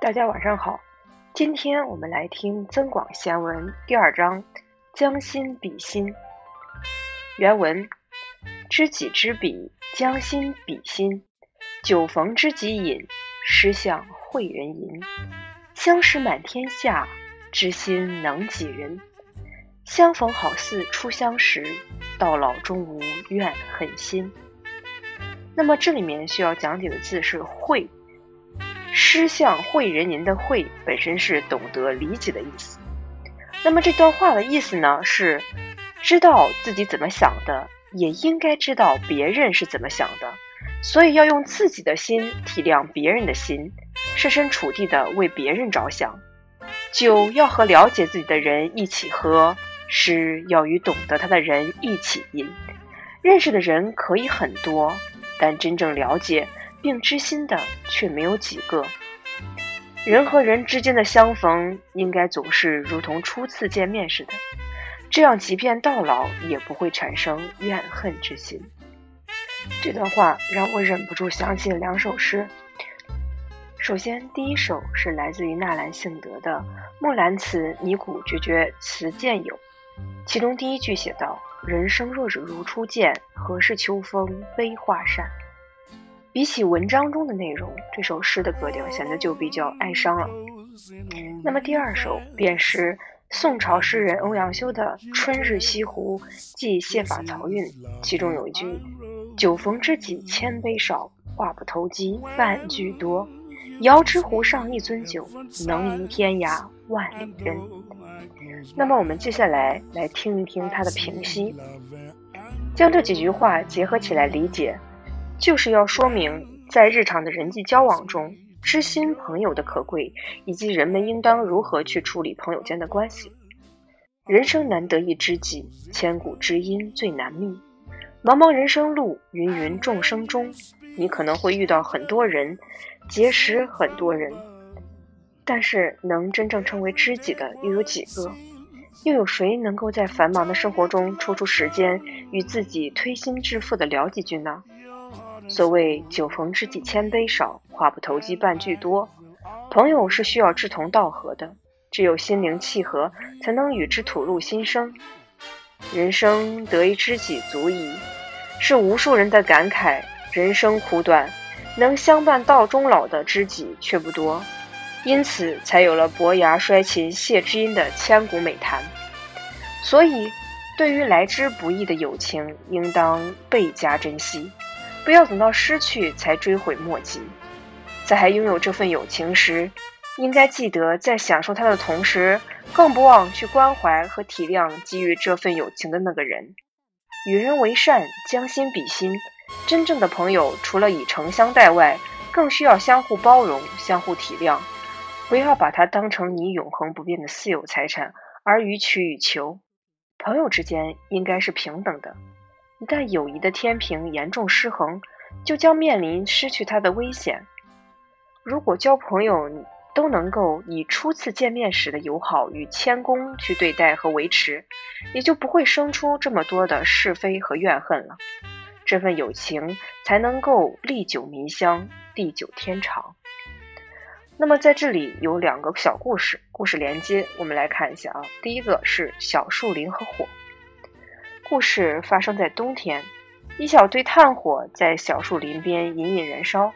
大家晚上好，今天我们来听《增广贤文》第二章“将心比心”。原文：知己知彼，将心比心。酒逢知己饮，诗向会人吟。相识满天下，知心能几人？相逢好似初相识，到老终无怨恨心。那么这里面需要讲解的字是“会”。诗向会人吟的“会”本身是懂得、理解的意思。那么这段话的意思呢，是知道自己怎么想的，也应该知道别人是怎么想的，所以要用自己的心体谅别人的心，设身处地的为别人着想。酒要和了解自己的人一起喝，诗要与懂得他的人一起饮。认识的人可以很多，但真正了解。并知心的却没有几个。人和人之间的相逢，应该总是如同初次见面似的，这样即便到老也不会产生怨恨之心。这段话让我忍不住想起了两首诗。首先，第一首是来自于纳兰性德的《木兰辞·尼古决绝词见友》，其中第一句写道：“人生若只如初见，何事秋风悲画扇。”比起文章中的内容，这首诗的格调显得就比较哀伤了。那么第二首便是宋朝诗人欧阳修的《春日西湖寄谢法曹韵》，其中有一句：“酒逢知己千杯少，话不投机半句多。遥知湖上一樽酒，能饮天涯万里人。”那么我们接下来来听一听他的评析，将这几句话结合起来理解。就是要说明，在日常的人际交往中，知心朋友的可贵，以及人们应当如何去处理朋友间的关系。人生难得一知己，千古知音最难觅。茫茫人生路，芸芸众生中，你可能会遇到很多人，结识很多人，但是能真正成为知己的又有几个？又有谁能够在繁忙的生活中抽出时间与自己推心置腹的聊几句呢？所谓酒逢知己千杯少，话不投机半句多。朋友是需要志同道合的，只有心灵契合，才能与之吐露心声。人生得一知己足矣，是无数人的感慨。人生苦短，能相伴到终老的知己却不多，因此才有了伯牙摔琴谢知音的千古美谈。所以，对于来之不易的友情，应当倍加珍惜。不要等到失去才追悔莫及，在还拥有这份友情时，应该记得在享受它的同时，更不忘去关怀和体谅给予这份友情的那个人。与人为善，将心比心。真正的朋友，除了以诚相待外，更需要相互包容、相互体谅。不要把它当成你永恒不变的私有财产而予取予求。朋友之间应该是平等的。一旦友谊的天平严重失衡，就将面临失去它的危险。如果交朋友都能够以初次见面时的友好与谦恭去对待和维持，也就不会生出这么多的是非和怨恨了。这份友情才能够历久弥香、地久天长。那么在这里有两个小故事，故事连接，我们来看一下啊。第一个是小树林和火。故事发生在冬天，一小堆炭火在小树林边隐隐燃烧。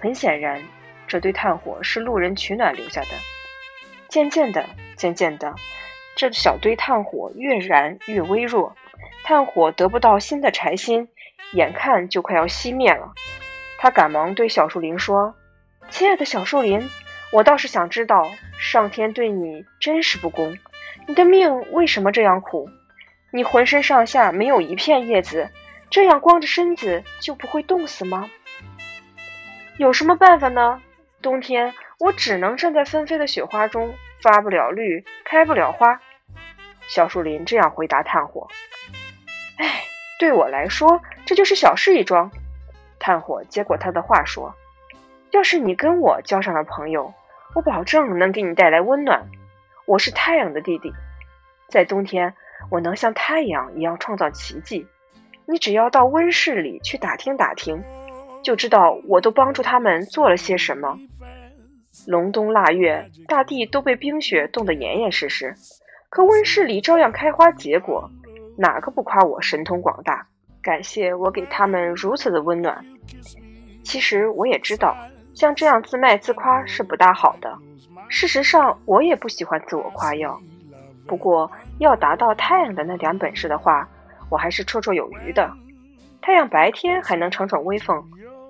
很显然，这堆炭火是路人取暖留下的。渐渐的，渐渐的，这小堆炭火越燃越微弱，炭火得不到新的柴薪，眼看就快要熄灭了。他赶忙对小树林说：“亲爱的小树林，我倒是想知道，上天对你真是不公，你的命为什么这样苦？”你浑身上下没有一片叶子，这样光着身子就不会冻死吗？有什么办法呢？冬天我只能站在纷飞的雪花中，发不了绿，开不了花。小树林这样回答炭火：“哎，对我来说这就是小事一桩。”炭火接过他的话说：“要是你跟我交上了朋友，我保证能给你带来温暖。我是太阳的弟弟，在冬天。”我能像太阳一样创造奇迹，你只要到温室里去打听打听，就知道我都帮助他们做了些什么。隆冬腊月，大地都被冰雪冻得严严实实，可温室里照样开花结果，哪个不夸我神通广大？感谢我给他们如此的温暖。其实我也知道，像这样自卖自夸是不大好的。事实上，我也不喜欢自我夸耀。不过，要达到太阳的那点本事的话，我还是绰绰有余的。太阳白天还能逞逞威风。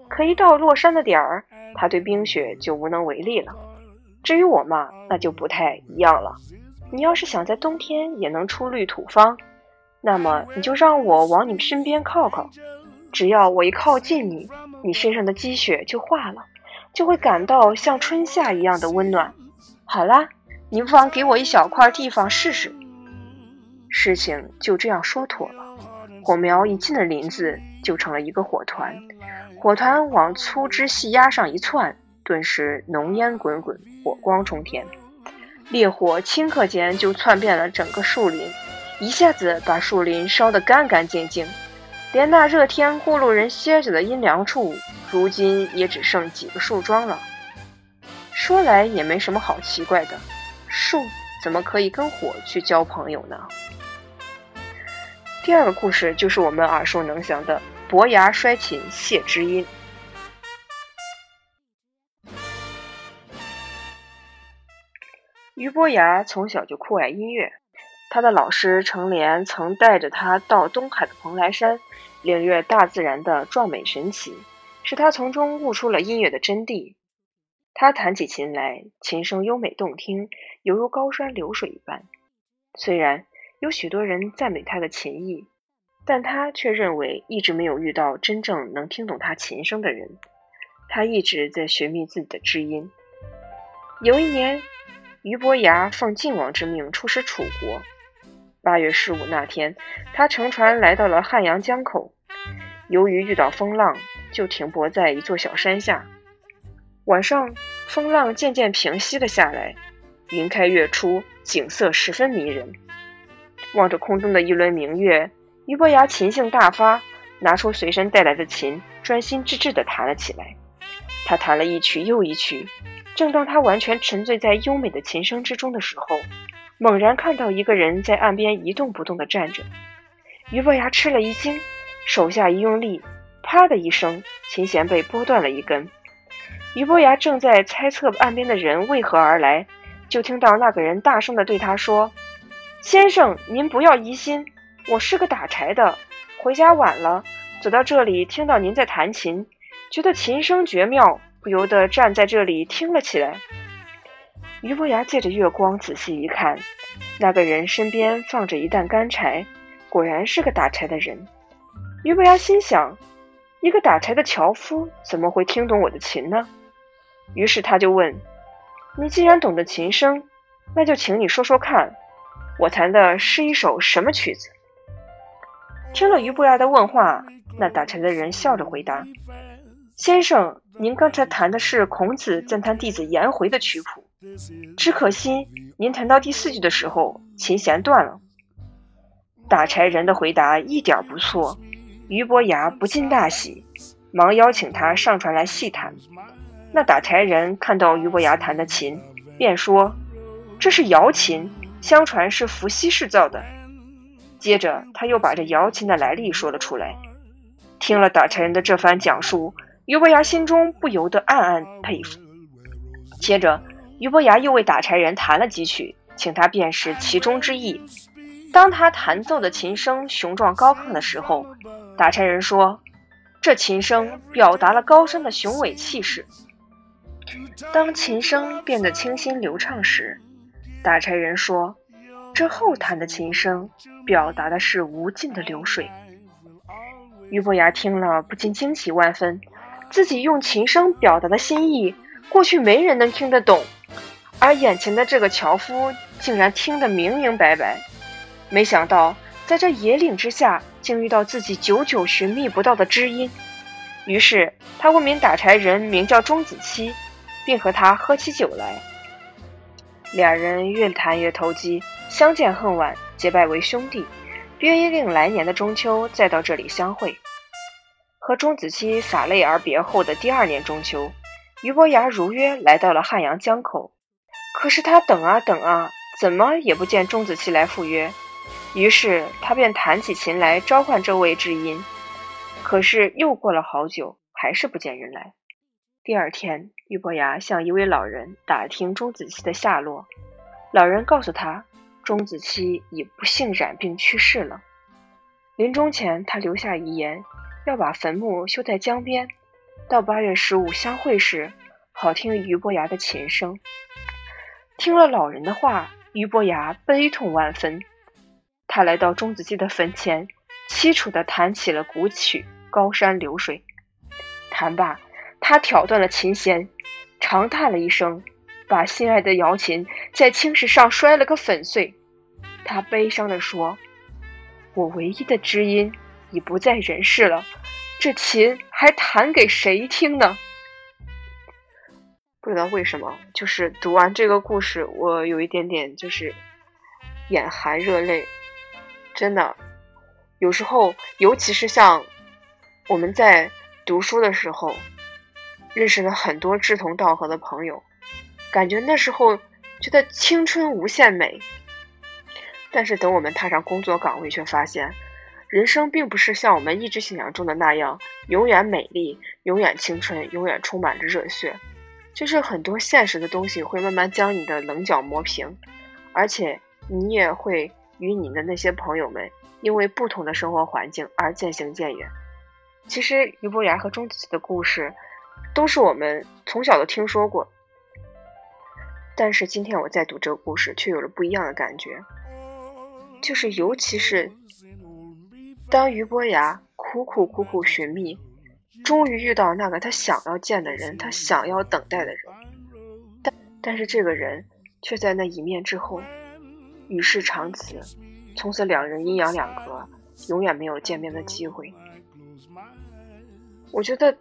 可一到落山的点儿，他对冰雪就无能为力了。至于我嘛，那就不太一样了。你要是想在冬天也能出绿土方，那么你就让我往你身边靠靠。只要我一靠近你，你身上的积雪就化了，就会感到像春夏一样的温暖。好啦，你不妨给我一小块地方试试。事情就这样说妥了。火苗一进了林子，就成了一个火团。火团往粗枝细丫上一窜，顿时浓烟滚滚，火光冲天。烈火顷刻间就窜遍了整个树林，一下子把树林烧得干干净净，连那热天过路人歇着的阴凉处，如今也只剩几个树桩了。说来也没什么好奇怪的，树怎么可以跟火去交朋友呢？第二个故事就是我们耳熟能详的。伯牙摔琴谢知音。俞伯牙从小就酷爱音乐，他的老师程莲曾带着他到东海的蓬莱山，领略大自然的壮美神奇，使他从中悟出了音乐的真谛。他弹起琴来，琴声优美动听，犹如高山流水一般。虽然有许多人赞美他的琴艺。但他却认为一直没有遇到真正能听懂他琴声的人。他一直在寻觅自己的知音。有一年，俞伯牙奉晋王之命出使楚国。八月十五那天，他乘船来到了汉阳江口。由于遇到风浪，就停泊在一座小山下。晚上，风浪渐渐平息了下来，云开月出，景色十分迷人。望着空中的一轮明月。俞伯牙琴性大发，拿出随身带来的琴，专心致志地弹了起来。他弹了一曲又一曲，正当他完全沉醉在优美的琴声之中的时候，猛然看到一个人在岸边一动不动地站着。俞伯牙吃了一惊，手下一用力，啪的一声，琴弦被拨断了一根。俞伯牙正在猜测岸边的人为何而来，就听到那个人大声地对他说：“先生，您不要疑心。”我是个打柴的，回家晚了，走到这里听到您在弹琴，觉得琴声绝妙，不由得站在这里听了起来。俞伯牙借着月光仔细一看，那个人身边放着一担干柴，果然是个打柴的人。俞伯牙心想：一个打柴的樵夫怎么会听懂我的琴呢？于是他就问：“你既然懂得琴声，那就请你说说看，我弹的是一首什么曲子？”听了俞伯牙的问话，那打柴的人笑着回答：“先生，您刚才弹的是孔子赞叹弟子颜回的曲谱，只可惜您弹到第四句的时候，琴弦断了。”打柴人的回答一点不错，俞伯牙不禁大喜，忙邀请他上船来细谈。那打柴人看到俞伯牙弹的琴，便说：“这是瑶琴，相传是伏羲氏造的。”接着，他又把这瑶琴的来历说了出来。听了打柴人的这番讲述，俞伯牙心中不由得暗暗佩服。接着，俞伯牙又为打柴人弹了几曲，请他辨识其中之意。当他弹奏的琴声雄壮高亢的时候，打柴人说：“这琴声表达了高山的雄伟气势。”当琴声变得清新流畅时，打柴人说。这后弹的琴声，表达的是无尽的流水。俞伯牙听了，不禁惊喜万分。自己用琴声表达的心意，过去没人能听得懂，而眼前的这个樵夫竟然听得明明白白。没想到，在这野岭之下，竟遇到自己久久寻觅不到的知音。于是，他问名打柴人名叫钟子期，并和他喝起酒来。两人越谈越投机。相见恨晚，结拜为兄弟，约定来年的中秋再到这里相会。和钟子期洒泪而别后的第二年中秋，俞伯牙如约来到了汉阳江口，可是他等啊等啊，怎么也不见钟子期来赴约。于是他便弹起琴来召唤这位知音，可是又过了好久，还是不见人来。第二天，俞伯牙向一位老人打听钟子期的下落，老人告诉他，钟子期已不幸染病去世了。临终前，他留下遗言，要把坟墓修在江边，到八月十五相会时，好听俞伯牙的琴声。听了老人的话，俞伯牙悲痛万分。他来到钟子期的坟前，凄楚地弹起了古曲《高山流水》。弹罢，他挑断了琴弦，长叹了一声，把心爱的瑶琴在青石上摔了个粉碎。他悲伤地说：“我唯一的知音已不在人世了，这琴还弹给谁听呢？”不知道为什么，就是读完这个故事，我有一点点就是眼含热泪。真的，有时候，尤其是像我们在读书的时候，认识了很多志同道合的朋友，感觉那时候觉得青春无限美。但是等我们踏上工作岗位，却发现人生并不是像我们一直想象中的那样，永远美丽，永远青春，永远充满着热血。就是很多现实的东西会慢慢将你的棱角磨平，而且你也会。与你的那些朋友们，因为不同的生活环境而渐行渐远。其实俞伯牙和钟子期的故事，都是我们从小都听说过。但是今天我在读这个故事，却有了不一样的感觉。就是尤其是当俞伯牙苦苦苦苦寻觅，终于遇到那个他想要见的人，他想要等待的人，但但是这个人却在那一面之后。与世长辞，从此两人阴阳两隔，永远没有见面的机会。我觉得，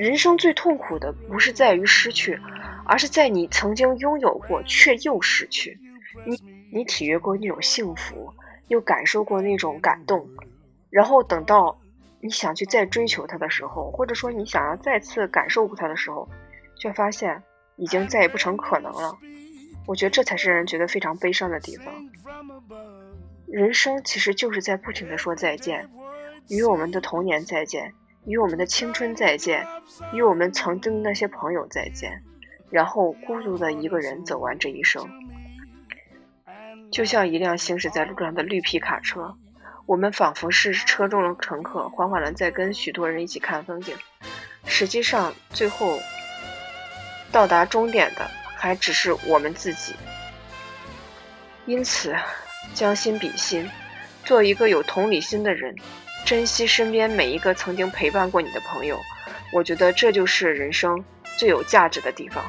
人生最痛苦的不是在于失去，而是在你曾经拥有过却又失去。你你体验过那种幸福，又感受过那种感动，然后等到你想去再追求他的时候，或者说你想要再次感受过他的时候，却发现已经再也不成可能了。我觉得这才是让人觉得非常悲伤的地方。人生其实就是在不停的说再见，与我们的童年再见，与我们的青春再见，与我们曾经的那些朋友再见，然后孤独的一个人走完这一生。就像一辆行驶在路上的绿皮卡车，我们仿佛是车中的乘客，缓缓的在跟许多人一起看风景，实际上最后到达终点的。还只是我们自己，因此将心比心，做一个有同理心的人，珍惜身边每一个曾经陪伴过你的朋友。我觉得这就是人生最有价值的地方。